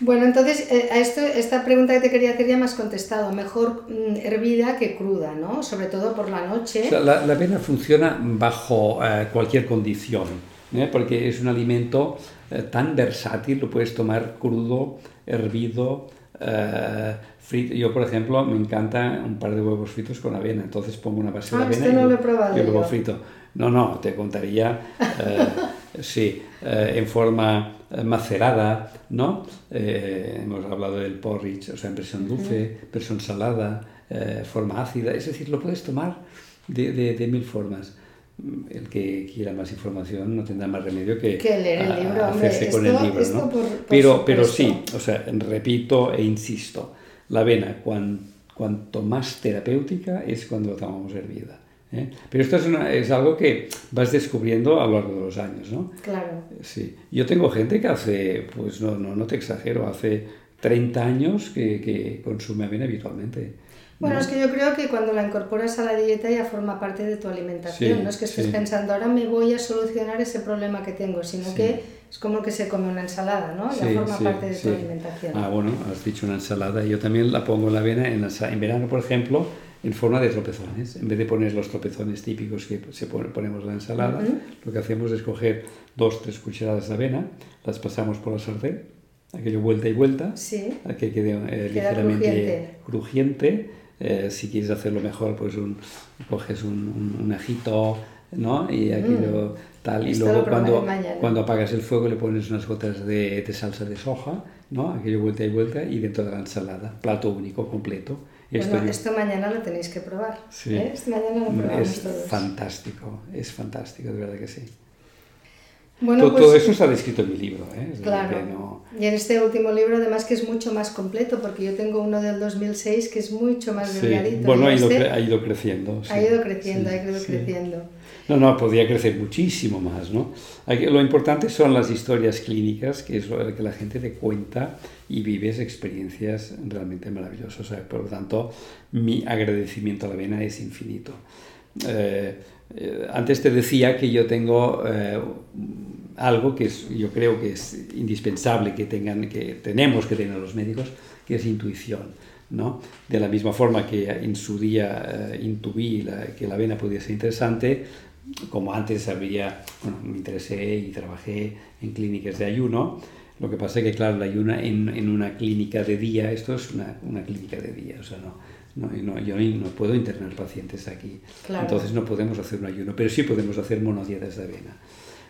Bueno, entonces eh, a esto, esta pregunta que te quería hacer ya me has contestado. Mejor mm, hervida que cruda, ¿no? Sobre todo por la noche. la, avena funciona bajo eh, cualquier condición, ¿eh? porque es un alimento tan versátil, lo puedes tomar crudo, hervido, frito. Yo, por ejemplo, me encanta un par de huevos fritos con avena, entonces pongo una base de ah, avena y, no lo he probado y luego frito. No, no, te contaría, sí, en forma macerada, ¿no? Eh, hemos hablado del porridge, o sea, en versión dulce, versión salada, eh, forma ácida, es decir, lo puedes tomar de, de, mil formas. El que quiera más información no tendrá más remedio que, leer el libro, hacerse con el libro, ¿no? pero, pero sí, o sea, repito e insisto, la avena cuanto más terapéutica es cuando la tomamos hervida. ¿Eh? Pero esto es, es, algo que vas descubriendo a lo largo de los años, ¿no? Claro. Sí. Yo tengo gente que hace, pues no, no, no te exagero, hace 30 años que, que consume avena habitualmente. Bueno, es que yo creo que cuando la incorporas a la dieta ya forma parte de tu alimentación. no es que estés pensando, ahora me voy a solucionar ese problema que tengo, sino que es como que se come una ensalada, ¿no? Ya forma parte de tu alimentación. Ah, bueno, has dicho una ensalada. Yo también la pongo en la avena. En, en verano, por ejemplo, en forma de tropezones. En vez de poner los tropezones típicos que se ponemos en la ensalada, lo que hacemos es coger dos, tres cucharadas de avena, las pasamos por la sartén, aquello vuelta y vuelta, a que quede eh, ligeramente crujiente. Eh, si quieres hacerlo mejor, pues un, coges un, un, ajito, ¿no? Y aquello mm. tal. y luego cuando, cuando apagas el fuego le pones unas gotas de, de salsa de soja, ¿no? Aquello vuelta y vuelta y dentro de la ensalada. Plato único, completo. Bueno, esto mañana lo tenéis que probar. Sí. ¿eh? Esto mañana lo probamos es fantástico, es fantástico, de verdad que sí. Bueno, todo, pues, eso está descrito en mi libro. ¿eh? claro. Y en este último libro, además, que es mucho más completo, porque yo tengo uno del 2006 que es mucho más sí. delgadito. Bueno, ha ido, este ha ido, creciendo. Ha ido creciendo, ha ido creciendo. No, no, podría crecer muchísimo más, ¿no? Lo importante son las historias clínicas, que es lo que la gente te cuenta y vives experiencias realmente maravillosas. por lo tanto, mi agradecimiento a la vena es infinito. Eh, eh, antes te decía que yo tengo eh, algo que es, yo creo que es indispensable que, tengan, que tenemos que tener los médicos, que es intuición. ¿no? De la misma forma que en su día eh, intuí que la avena podía ser interesante, como antes había, bueno, me interesé y trabajé en clínicas de ayuno, lo que pasa es que, claro, la ayuna en, en una clínica de día, esto es una, una clínica de día, o sea, no, no, no, yo no puedo internar pacientes aquí. Entonces no podemos hacer un ayuno, pero sí podemos hacer monodietas de avena.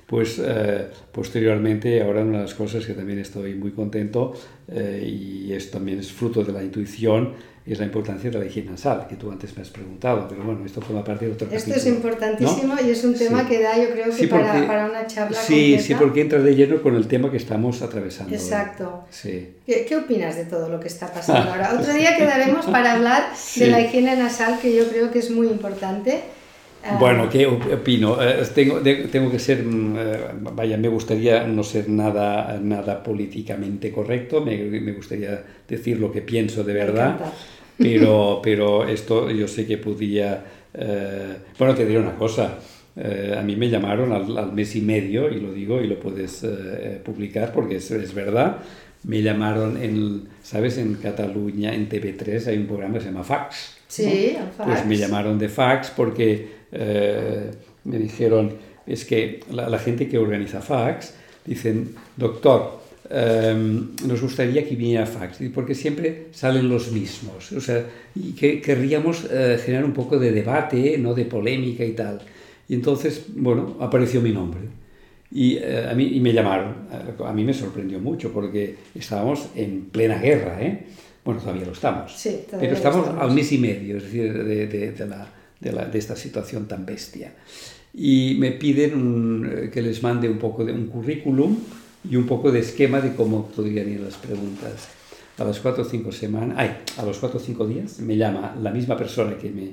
Pues eh, posteriormente, ahora una de las cosas que también estoy muy contento, eh, y esto también es fruto de la intuición, es la importancia de la higiene nasal, que tú antes me has preguntado, pero bueno, esto forma parte de otro Esto es importantísimo y es un tema que da, yo creo que para, para, una charla Sí, completa. sí, porque entra de lleno con el tema que estamos atravesando. Exacto. Sí. ¿Qué, ¿Qué, opinas de todo lo que está pasando ahora? Otro día quedaremos para hablar sí. de la higiene nasal, que yo creo que es muy importante. Ah. Bueno, ¿qué opino? Eh, tengo, tengo que ser, mm, eh, vaya, me gustaría no ser nada, nada políticamente correcto, me, me gustaría decir lo que pienso de verdad, pero, pero esto yo sé que podía... Eh, bueno, te diré una cosa, a mí me llamaron al, al, mes y medio, y lo digo y lo puedes publicar porque es, es verdad, me llamaron en, ¿sabes? En Cataluña, en TV3, hay un programa que se llama Fax. Sí, ¿no? Fax. Pues me llamaron de Fax porque eh, me dijeron, es que la, la, gente que organiza Fax dicen, doctor, eh, nos gustaría que viniera Fax, porque siempre salen los mismos. O sea, y que querríamos eh, generar un poco de debate, no de polémica y tal. Y entonces, bueno, apareció mi nombre. Y, eh, a mí, y me llamaron. A mí me sorprendió mucho porque estábamos en plena guerra, ¿eh? Bueno, todavía lo estamos. Sí, todavía pero estamos, estamos, al mes y medio, es decir, de, de, de, la, de, la, de esta situación tan bestia. Y me piden un, que les mande un poco de un currículum y un poco de esquema de cómo podrían ir las preguntas. A las cuatro o cinco semanas, ay, a los cuatro o cinco días me llama la misma persona que me,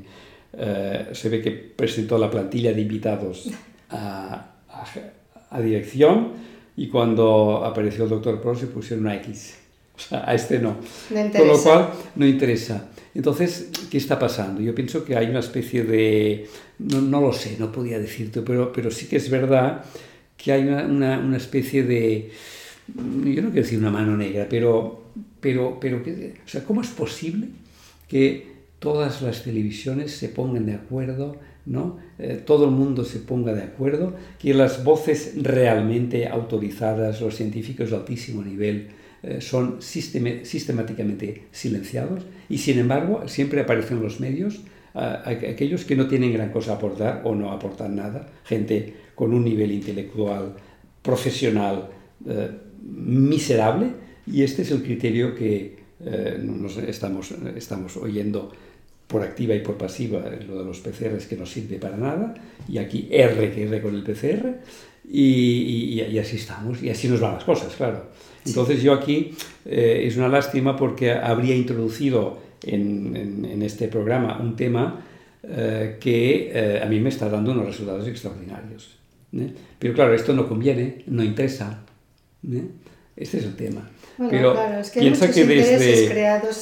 eh, se ve que presentó la plantilla de invitados a, a a dirección y cuando apareció el doctor Pro se pusieron una X. O sea, a este no. no Con lo cual no interesa. Entonces, ¿qué está pasando? Yo pienso que hay una especie de... No, no lo sé, no podía decirte, pero, pero sí que es verdad que hay una, una, una especie de... Yo no quiero decir una mano negra, pero, pero, pero o sea, ¿cómo es posible que todas las televisiones se pongan de acuerdo ¿no? Eh, todo el mundo se ponga de acuerdo, que las voces realmente autorizadas, los científicos de altísimo nivel, eh, son sistem sistemáticamente silenciados y sin embargo siempre aparecen en los medios aquellos que no tienen gran cosa a aportar o no aportan nada, gente con un nivel intelectual, profesional uh, miserable y este es el criterio que uh, nos estamos, estamos oyendo por activa y por pasiva, lo de los PCRs que no sirve para nada, y aquí R que R con el PCR, y, y, y así estamos, y así nos van las cosas, claro. Entonces sí. yo aquí eh, es una lástima porque habría introducido en, en, en este programa un tema eh, que eh, a mí me está dando unos resultados extraordinarios. ¿Eh? Pero claro, esto no conviene, no interesa. ¿eh? Este es el tema. Bueno, Pero claro, es que piensa que desde,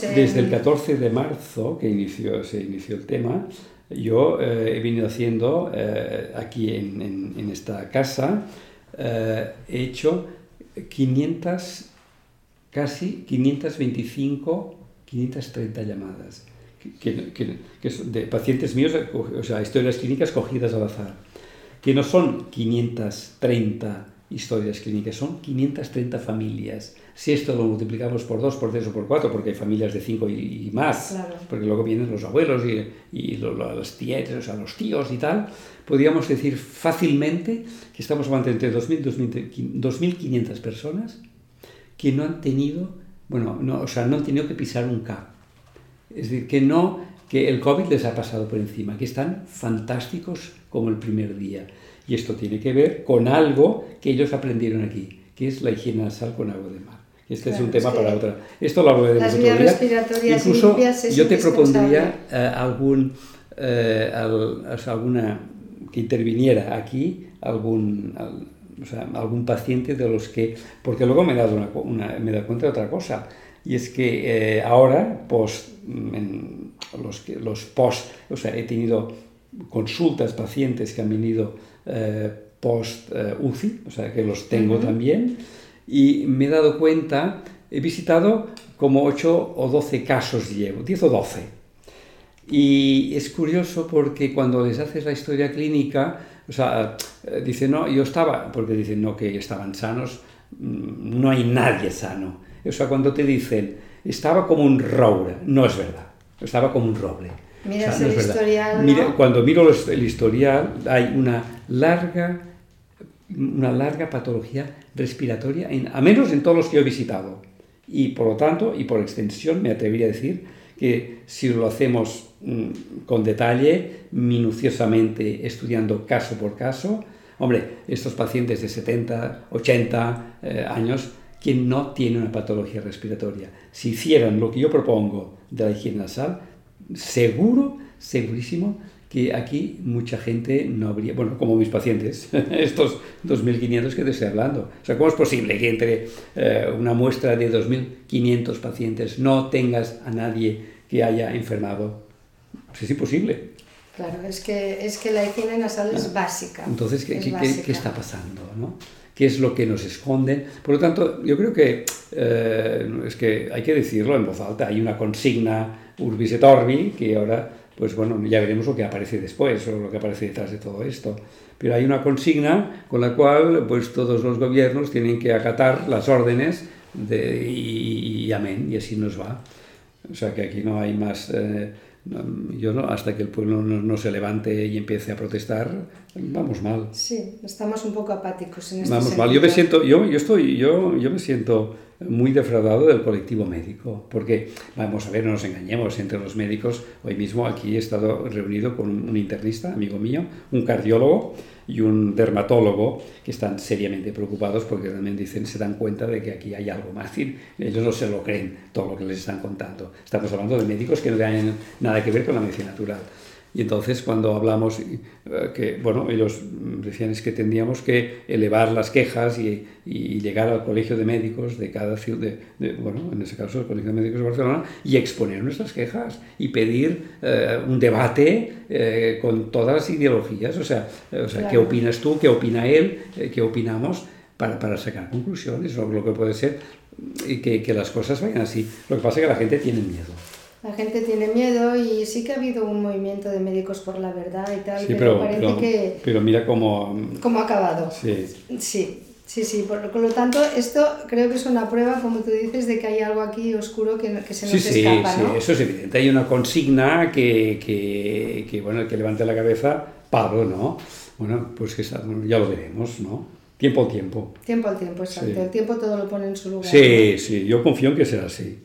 en... desde el 14 de marzo, que inició, se inició el tema, yo eh, he venido haciendo eh, aquí en, en, en, esta casa, eh, he hecho 500, casi 525, 530 llamadas que, que, que son de pacientes míos, o sea, historias clínicas cogidas al azar, que no son 530 historias clínicas, son 530 familias. Si esto lo multiplicamos por 2, por 3 o por 4, porque hay familias de 5 y, y, más, claro. porque luego vienen los abuelos y, y lo, lo, o sea, los tíos y tal, podríamos decir fácilmente que estamos hablando entre 2.000 y 2.500 personas que no han tenido, bueno, no, o sea, no han tenido que pisar un cap. Es decir, que no, que el COVID les ha pasado por encima, que están fantásticos como el primer día. Y esto tiene que ver con algo que ellos aprendieron aquí, que es la higiene nasal con agua de mar. Este claro, es un tema es para otra. Esto lo hablaremos otro día. Incluso yo te propondría uh, algún, uh, al, alguna que interviniera aquí, algún, al, o sea, algún paciente de los que... Porque luego me he dado, una, una, me he dado cuenta de otra cosa, y es que eh, ahora, post, en los, los post, o sea, he tenido consultas, pacientes que han venido eh, post eh, UCI, o sea que los tengo uh -huh. también, y me he dado cuenta he visitado como 8 o 12 casos llevo, 10 o 12. Y es curioso porque cuando les haces la historia clínica, o sea, eh, dicen, no, yo estaba, porque dicen, no, que estaban sanos, mm, no hay nadie sano. O sea, cuando te dicen, estaba como un roure, no es verdad, estaba como un roble. Mira el historial. Mira, cuando miro el historial, hay una larga, una larga patología respiratoria, en, a menos en todos los que he visitado. Y por lo tanto, y por extensión, me atrevería a decir que si lo hacemos mm, con detalle, minuciosamente, estudiando caso por caso, hombre, estos pacientes de 70, 80 eh, años, quien no tiene una patología respiratoria, si hicieran lo que yo propongo de la higiene nasal, seguro, segurísimo, que aquí mucha gente no habría, bueno, como mis pacientes, estos 2.500 que te estoy hablando. O sea, ¿cómo es posible que entre eh, una muestra de 2.500 pacientes no tengas a nadie que haya enfermado? Pues es imposible. Claro, es que, es que la higiene nasal es básica. Entonces, ¿qué, qué, está pasando? ¿no? ¿Qué es lo que nos esconde? Por lo tanto, yo creo que eh, es que hay que decirlo en voz alta. Hay una consigna Urbis et Orbi que ahora pues bueno, ya veremos lo que aparece después o lo que aparece detrás de todo esto. Pero hay una consigna con la cual pues todos los gobiernos tienen que acatar las órdenes de, y, amén, y así nos va. O sea que aquí no hay más... Eh, yo no, hasta que el pueblo no, se levante y empiece a protestar, vamos mal. Sí, estamos un poco apáticos en este Vamos mal. Yo me siento, yo, yo estoy, yo, yo me siento muy defraudado del colectivo médico, porque, vamos a ver, no nos engañemos, entre los médicos, hoy mismo aquí he estado reunido con un internista, amigo mío, un cardiólogo y un dermatólogo, que están seriamente preocupados porque también dicen, se dan cuenta de que aquí hay algo más, ellos no se lo creen todo lo que les están contando. Estamos hablando de médicos que no tienen nada que ver con la medicina natural. Y entonces cuando hablamos, eh, que, bueno, ellos decían es que tendríamos que elevar las quejas y, y llegar al colegio de médicos de cada ciudad, de, bueno, en ese caso el colegio de médicos de Barcelona, y exponer nuestras quejas y pedir eh, un debate eh, con todas las ideologías, o sea, o sea ¿qué opinas tú? ¿Qué opina él? ¿Qué opinamos? Para, para sacar conclusiones, o lo que puede ser, y que, que las cosas vayan así. Lo que pasa es que la gente tiene miedo. La gente tiene miedo y sí que ha habido un movimiento de médicos por la verdad y tal, pero, parece que... Pero mira cómo... Cómo ha acabado. Sí. Sí, sí, sí. Por, lo tanto, esto creo que es una prueba, como tú dices, de que hay algo aquí oscuro que, que se nos sí, escapa, Sí, eso es evidente. Hay una consigna que, que, que, bueno, el que levante la cabeza, Pablo, ¿no? Bueno, pues que ya lo veremos, ¿no? Tiempo al tiempo. Tiempo al tiempo, exacto. El tiempo todo lo pone en su lugar. Sí, sí, yo confío en que será así.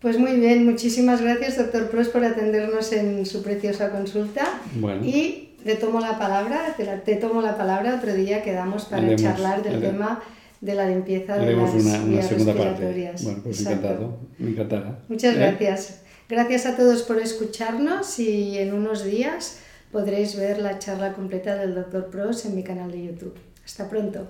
Pues muy bien, muchísimas gracias, doctor Pros, por atendernos en su preciosa consulta. Y le tomo la palabra, te, tomo la palabra, otro día quedamos para charlar del tema de la limpieza de las una, una segunda parte. Bueno, pues encantado, me encantará. Muchas ¿Eh? gracias. Gracias a todos por escucharnos y en unos días podréis ver la charla completa del doctor Pros en mi canal de YouTube. Hasta pronto.